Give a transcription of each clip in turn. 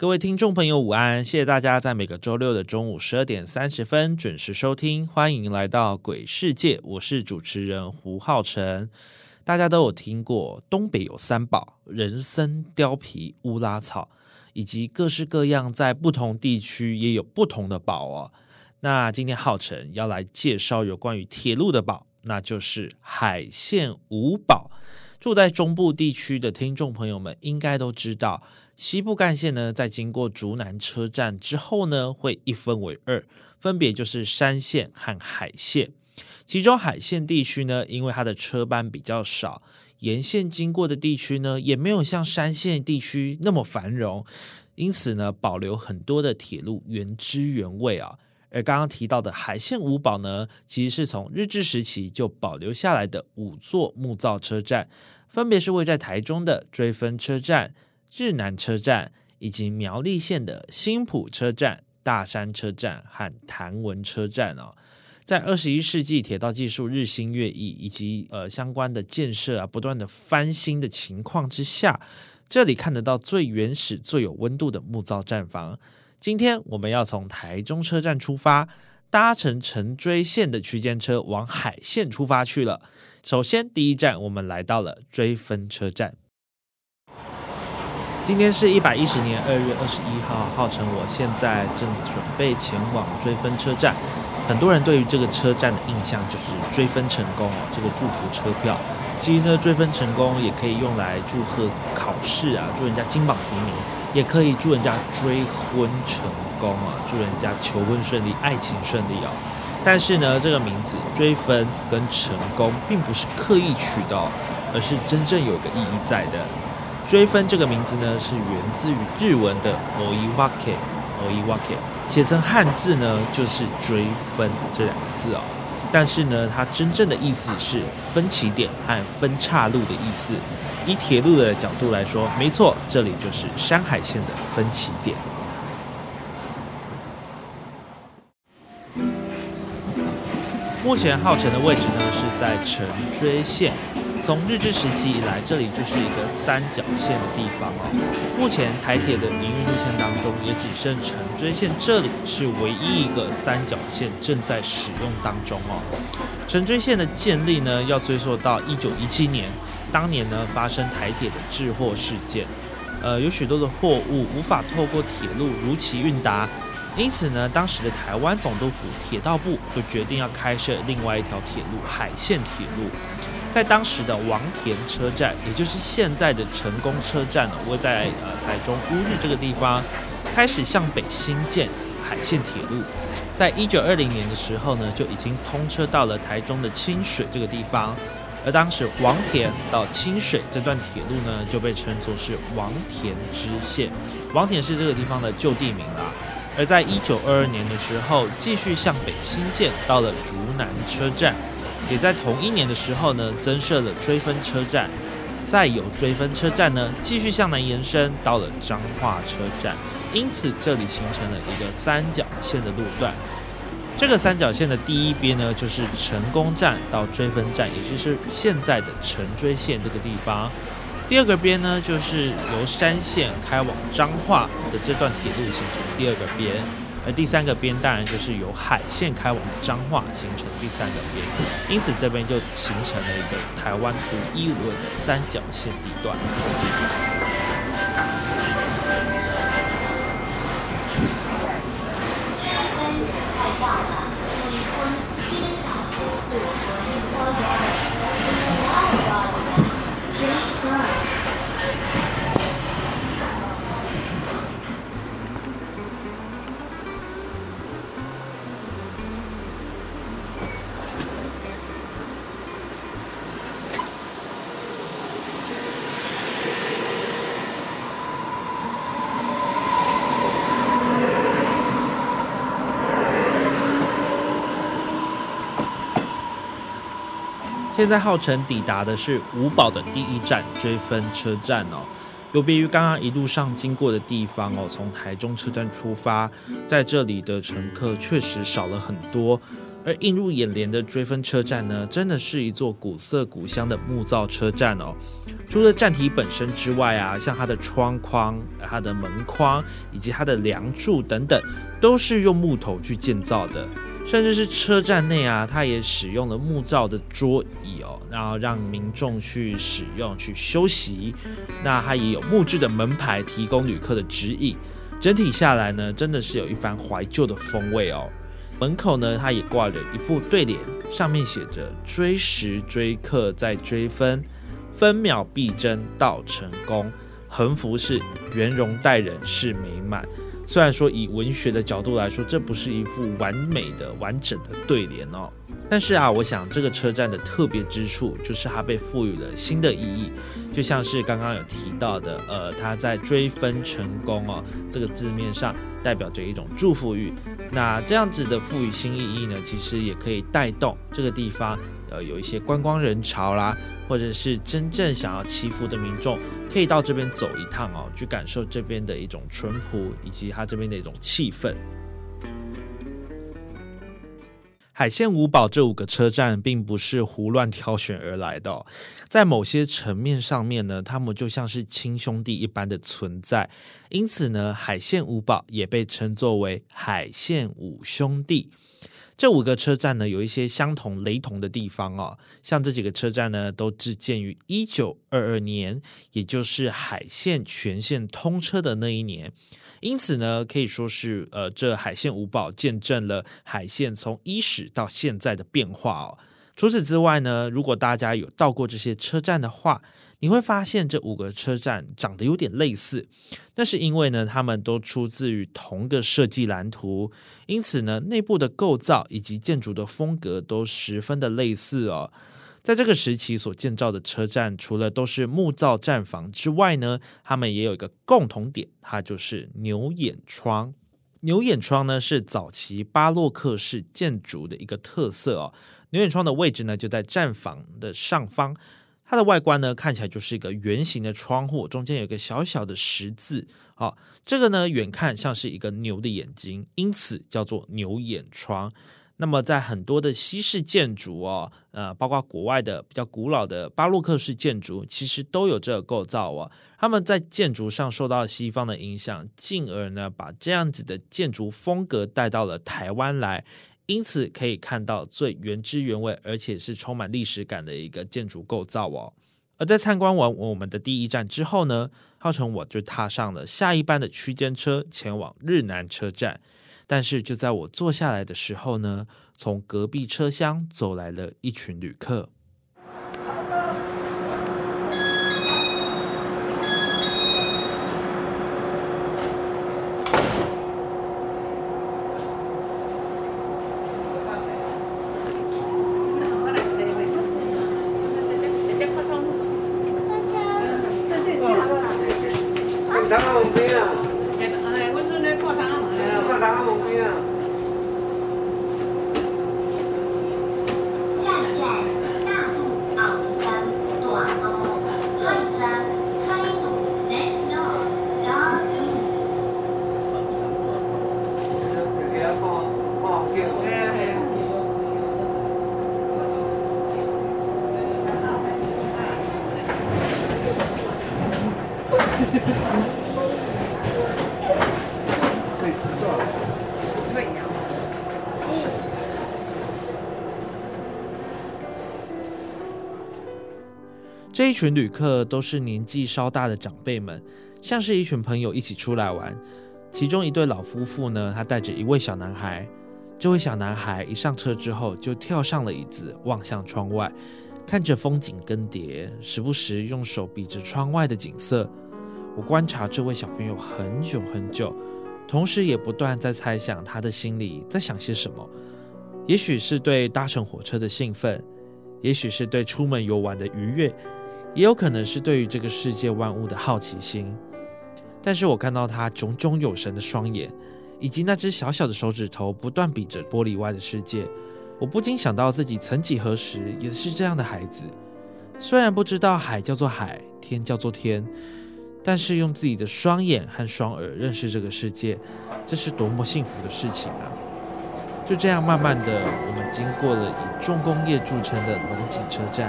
各位听众朋友，午安！谢谢大家在每个周六的中午十二点三十分准时收听，欢迎来到鬼世界，我是主持人胡浩辰。大家都有听过东北有三宝：人参、貂皮、乌拉草，以及各式各样在不同地区也有不同的宝哦。那今天浩辰要来介绍有关于铁路的宝，那就是海线五宝。住在中部地区的听众朋友们应该都知道，西部干线呢在经过竹南车站之后呢，会一分为二，分别就是山线和海线。其中海线地区呢，因为它的车班比较少，沿线经过的地区呢，也没有像山线地区那么繁荣，因此呢，保留很多的铁路原汁原味啊。而刚刚提到的海线五宝呢，其实是从日治时期就保留下来的五座木造车站，分别是位在台中的追分车站、日南车站，以及苗栗县的新浦车站、大山车站和潭文车站哦。在二十一世纪，铁道技术日新月异，以及呃相关的建设啊不断的翻新的情况之下，这里看得到最原始、最有温度的木造站房。今天我们要从台中车站出发，搭乘城追线的区间车往海线出发去了。首先，第一站我们来到了追分车站。今天是一百一十年二月二十一号，号称我现在正准备前往追分车站。很多人对于这个车站的印象就是追分成功哦，这个祝福车票。其实呢，追分成功也可以用来祝贺考试啊，祝人家金榜题名，也可以祝人家追婚成功啊，祝人家求婚顺利、爱情顺利哦。但是呢，这个名字追分跟成功并不是刻意取的，而是真正有个意义在的。追分这个名字呢，是源自于日文的 oiwake，oiwake。写成汉字呢，就是“追分”这两个字哦。但是呢，它真正的意思是分起点和分岔路的意思。以铁路的角度来说，没错，这里就是山海线的分起点。目前号称的位置呢，是在城追线。从日治时期以来，这里就是一个三角线的地方哦。目前台铁的营运路线当中，也只剩城追线这里是唯一一个三角线正在使用当中哦。城追线的建立呢，要追溯到一九一七年，当年呢发生台铁的滞货事件，呃，有许多的货物无法透过铁路如期运达，因此呢，当时的台湾总督府铁道部就决定要开设另外一条铁路——海线铁路。在当时的王田车站，也就是现在的成功车站呢，位在呃台中乌日这个地方，开始向北新建海线铁路。在一九二零年的时候呢，就已经通车到了台中的清水这个地方。而当时王田到清水这段铁路呢，就被称作是王田支线。王田是这个地方的旧地名啦。而在一九二二年的时候，继续向北新建到了竹南车站。也在同一年的时候呢，增设了追分车站，再有追分车站呢，继续向南延伸到了彰化车站，因此这里形成了一个三角线的路段。这个三角线的第一边呢，就是成功站到追分站，也就是现在的城追线这个地方；第二个边呢，就是由山线开往彰化的这段铁路形成第二个边。而第三个边当然就是由海线开往彰化形成第三个边，因此这边就形成了一个台湾独一无二的三角线地段。现在号称抵达的是五宝的第一站追分车站哦。有别于刚刚一路上经过的地方哦，从台中车站出发，在这里的乘客确实少了很多。而映入眼帘的追分车站呢，真的是一座古色古香的木造车站哦。除了站体本身之外啊，像它的窗框、它的门框以及它的梁柱等等，都是用木头去建造的。甚至是车站内啊，它也使用了木造的桌椅哦，然后让民众去使用去休息。那它也有木质的门牌，提供旅客的指引。整体下来呢，真的是有一番怀旧的风味哦。门口呢，它也挂着一副对联，上面写着“追时追客再追分，分秒必争到成功”。横幅是“圆融待人是美满”。虽然说以文学的角度来说，这不是一副完美的、完整的对联哦，但是啊，我想这个车站的特别之处就是它被赋予了新的意义，就像是刚刚有提到的，呃，它在追分成功哦这个字面上代表着一种祝福语。那这样子的赋予新意义呢，其实也可以带动这个地方呃有一些观光人潮啦。或者是真正想要祈福的民众，可以到这边走一趟哦，去感受这边的一种淳朴，以及它这边的一种气氛。海线五宝这五个车站并不是胡乱挑选而来的，在某些层面上面呢，他们就像是亲兄弟一般的存在，因此呢，海线五宝也被称作为海线五兄弟。这五个车站呢，有一些相同雷同的地方哦。像这几个车站呢，都自建于一九二二年，也就是海线全线通车的那一年。因此呢，可以说是呃，这海线五宝见证了海线从伊始到现在的变化哦。除此之外呢，如果大家有到过这些车站的话，你会发现这五个车站长得有点类似，那是因为呢，他们都出自于同个设计蓝图，因此呢，内部的构造以及建筑的风格都十分的类似哦。在这个时期所建造的车站，除了都是木造站房之外呢，他们也有一个共同点，它就是牛眼窗。牛眼窗呢是早期巴洛克式建筑的一个特色哦。牛眼窗的位置呢就在站房的上方。它的外观呢，看起来就是一个圆形的窗户，中间有一个小小的十字。好，这个呢，远看像是一个牛的眼睛，因此叫做牛眼窗。那么，在很多的西式建筑哦，呃，包括国外的比较古老的巴洛克式建筑，其实都有这个构造哦。他们在建筑上受到西方的影响，进而呢，把这样子的建筑风格带到了台湾来。因此可以看到最原汁原味，而且是充满历史感的一个建筑构造哦。而在参观完我们的第一站之后呢，浩成我就踏上了下一班的区间车前往日南车站。但是就在我坐下来的时候呢，从隔壁车厢走来了一群旅客。当兵啊群旅客都是年纪稍大的长辈们，像是一群朋友一起出来玩。其中一对老夫妇呢，他带着一位小男孩。这位小男孩一上车之后，就跳上了椅子，望向窗外，看着风景更迭，时不时用手比着窗外的景色。我观察这位小朋友很久很久，同时也不断在猜想他的心里在想些什么。也许是对搭乘火车的兴奋，也许是对出门游玩的愉悦。也有可能是对于这个世界万物的好奇心，但是我看到他炯炯有神的双眼，以及那只小小的手指头不断比着玻璃外的世界，我不禁想到自己曾几何时也是这样的孩子。虽然不知道海叫做海，天叫做天，但是用自己的双眼和双耳认识这个世界，这是多么幸福的事情啊！就这样，慢慢的，我们经过了以重工业著称的龙井车站。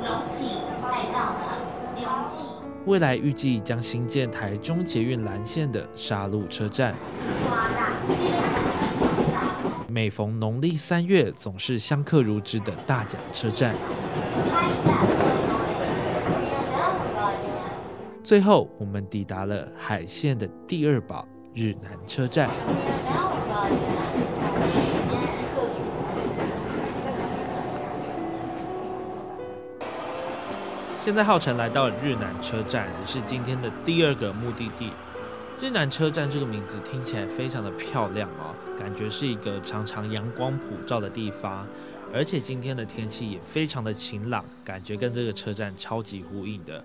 龙井快到了，龙井。未来预计将新建台中捷运蓝线的沙鹿车站。每逢农历三月，总是香客如织的大甲车站。最后，我们抵达了海线的第二宝日南车站。现在浩辰来到日南车站，也是今天的第二个目的地。日南车站这个名字听起来非常的漂亮哦，感觉是一个常常阳光普照的地方，而且今天的天气也非常的晴朗，感觉跟这个车站超级呼应的。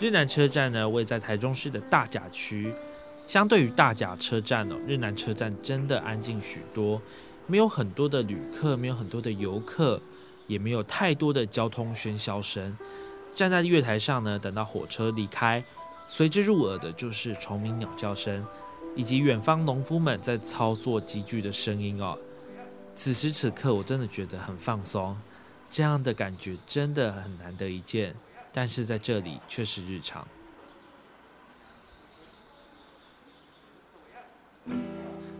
日南车站呢，位在台中市的大甲区，相对于大甲车站哦，日南车站真的安静许多，没有很多的旅客，没有很多的游客，也没有太多的交通喧嚣声。站在月台上呢，等到火车离开。随之入耳的就是虫鸣鸟叫声，以及远方农夫们在操作机具的声音哦。此时此刻，我真的觉得很放松，这样的感觉真的很难得一见，但是在这里却是日常。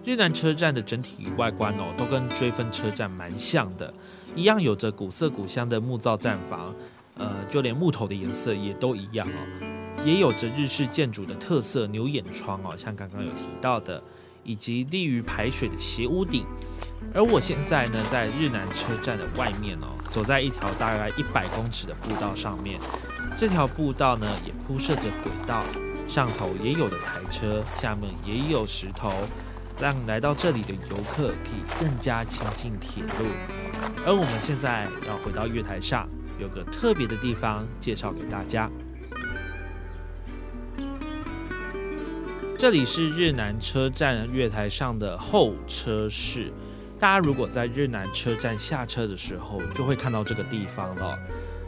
日南车站的整体外观哦，都跟追分车站蛮像的，一样有着古色古香的木造站房，呃，就连木头的颜色也都一样哦。也有着日式建筑的特色牛眼窗哦，像刚刚有提到的，以及利于排水的斜屋顶。而我现在呢，在日南车站的外面哦，走在一条大概一百公尺的步道上面。这条步道呢，也铺设着轨道，上头也有的台车，下面也有石头，让来到这里的游客可以更加亲近铁路。而我们现在要回到月台上，有个特别的地方介绍给大家。这里是日南车站月台上的候车室，大家如果在日南车站下车的时候，就会看到这个地方了。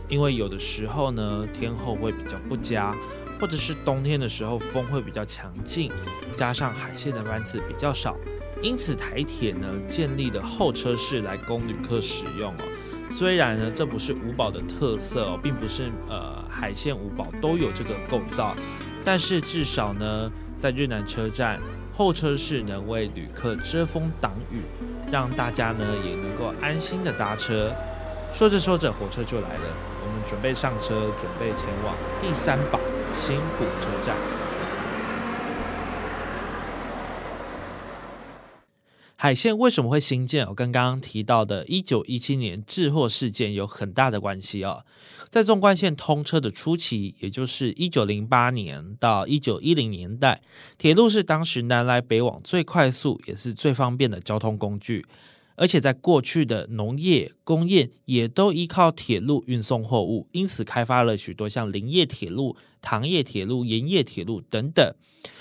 因为有的时候呢，天候会比较不佳，或者是冬天的时候风会比较强劲，加上海线的班次比较少，因此台铁呢建立的候车室来供旅客使用哦。虽然呢这不是五宝的特色哦，并不是呃海线五宝都有这个构造，但是至少呢。在日南车站候车室能为旅客遮风挡雨，让大家呢也能够安心的搭车。说着说着，火车就来了，我们准备上车，准备前往第三宝新浦车站。海线为什么会新建？我刚刚提到的1917年滞货事件有很大的关系哦。在纵贯线通车的初期，也就是一九零八年到一九一零年代，铁路是当时南来北往最快速也是最方便的交通工具。而且在过去的农业、工业也都依靠铁路运送货物，因此开发了许多像林业铁路、糖业铁路、盐业铁路等等。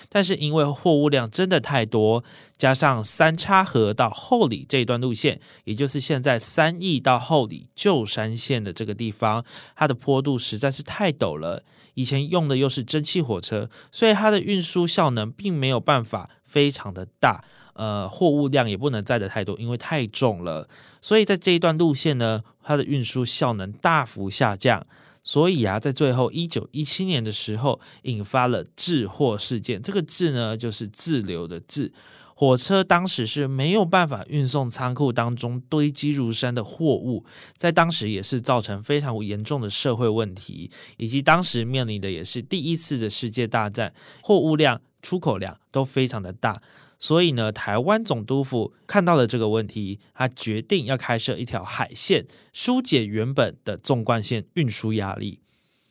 但是因为货物量真的太多，加上三叉河到后里这一段路线，也就是现在三义到后里旧山线的这个地方，它的坡度实在是太陡了。以前用的又是蒸汽火车，所以它的运输效能并没有办法非常的大。呃，货物量也不能载的太多，因为太重了。所以在这一段路线呢，它的运输效能大幅下降。所以啊，在最后一九一七年的时候，引发了滞货事件。这个“滞”呢，就是滞留的“滞”。火车当时是没有办法运送仓库当中堆积如山的货物，在当时也是造成非常严重的社会问题，以及当时面临的也是第一次的世界大战，货物量、出口量都非常的大。所以呢，台湾总督府看到了这个问题，他决定要开设一条海线，疏解原本的纵贯线运输压力。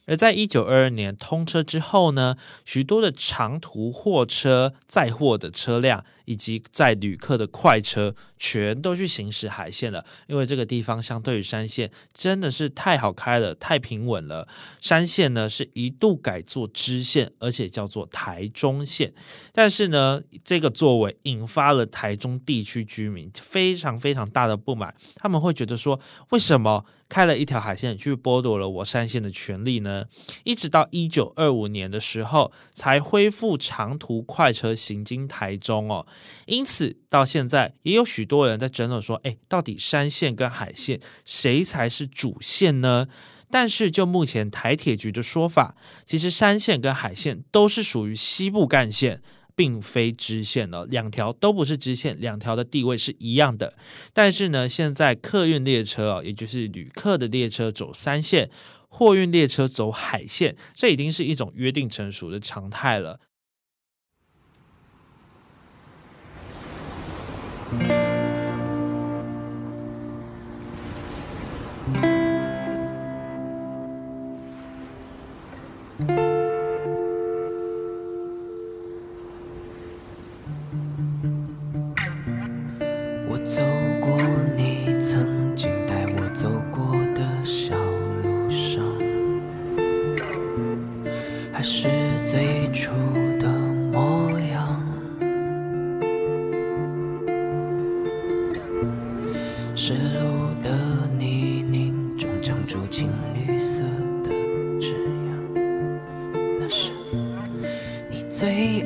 而在一九二二年通车之后呢，许多的长途货车载货的车辆。以及载旅客的快车，全都去行驶海线了。因为这个地方相对于山线真的是太好开了，太平稳了。山线呢是一度改做支线，而且叫做台中线。但是呢，这个作为引发了台中地区居民非常非常大的不满。他们会觉得说，为什么？开了一条海线，去剥夺了我山线的权利呢？一直到一九二五年的时候，才恢复长途快车行经台中哦。因此，到现在也有许多人在争论说：，哎，到底山线跟海线谁才是主线呢？但是，就目前台铁局的说法，其实山线跟海线都是属于西部干线。并非支线了，两条都不是支线，两条的地位是一样的。但是呢，现在客运列车啊，也就是旅客的列车走山线，货运列车走海线，这已经是一种约定成熟的常态了。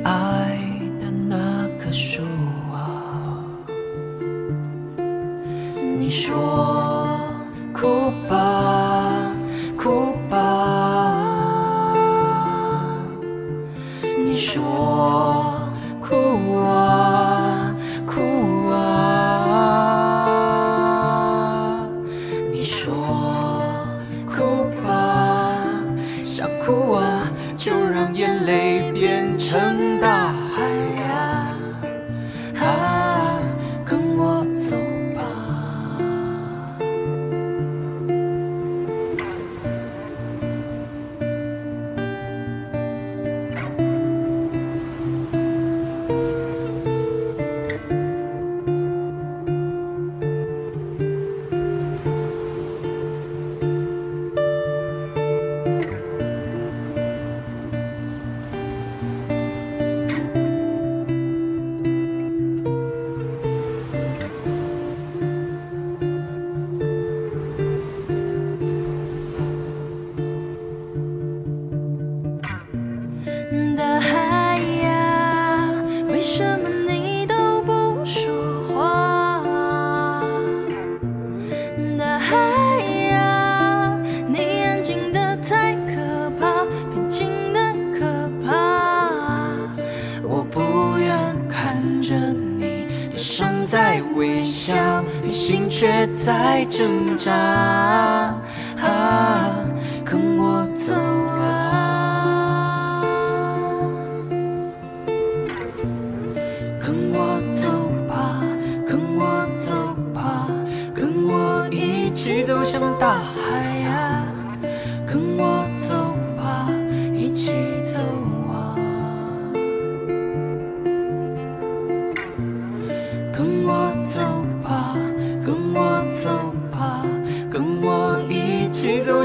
爱的那棵树啊，你说。微笑，内心却在挣扎，跟我走啊，跟我走吧，跟我走吧，跟我一起走向大海。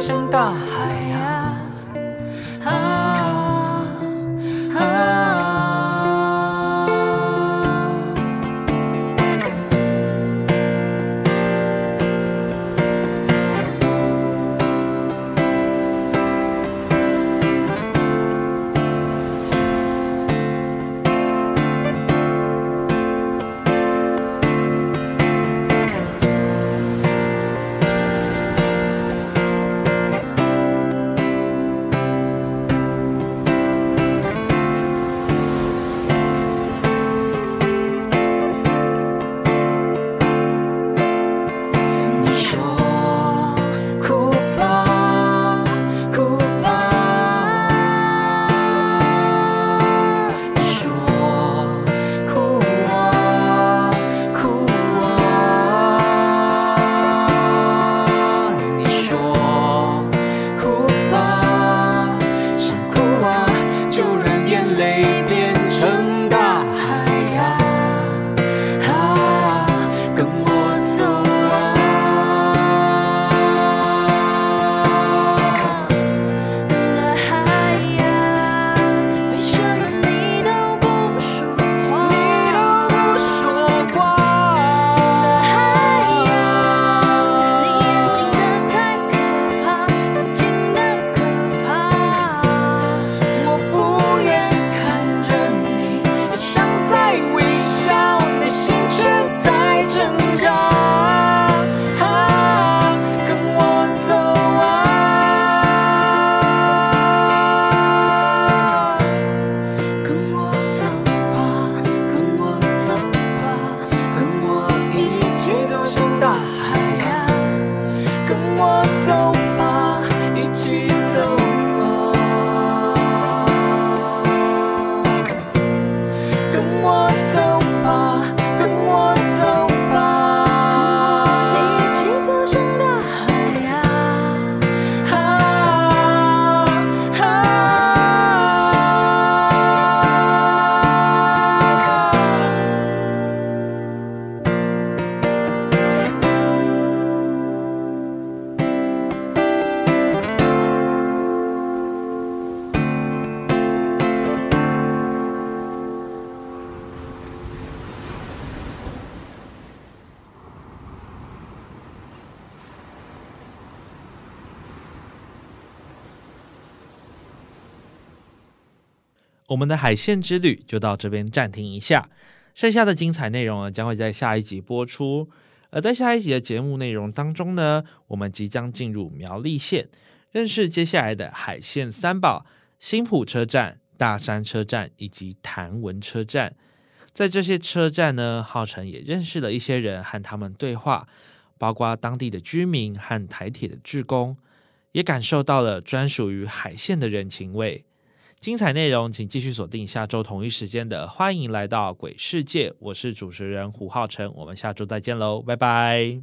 声大。我们的海线之旅就到这边暂停一下，剩下的精彩内容呢将会在下一集播出。而在下一集的节目内容当中呢，我们即将进入苗栗县，认识接下来的海线三宝——新浦车站、大山车站以及潭文车站。在这些车站呢，浩辰也认识了一些人，和他们对话，包括当地的居民和台铁的职工，也感受到了专属于海线的人情味。精彩内容，请继续锁定下周同一时间的《欢迎来到鬼世界》，我是主持人胡浩辰，我们下周再见喽，拜拜。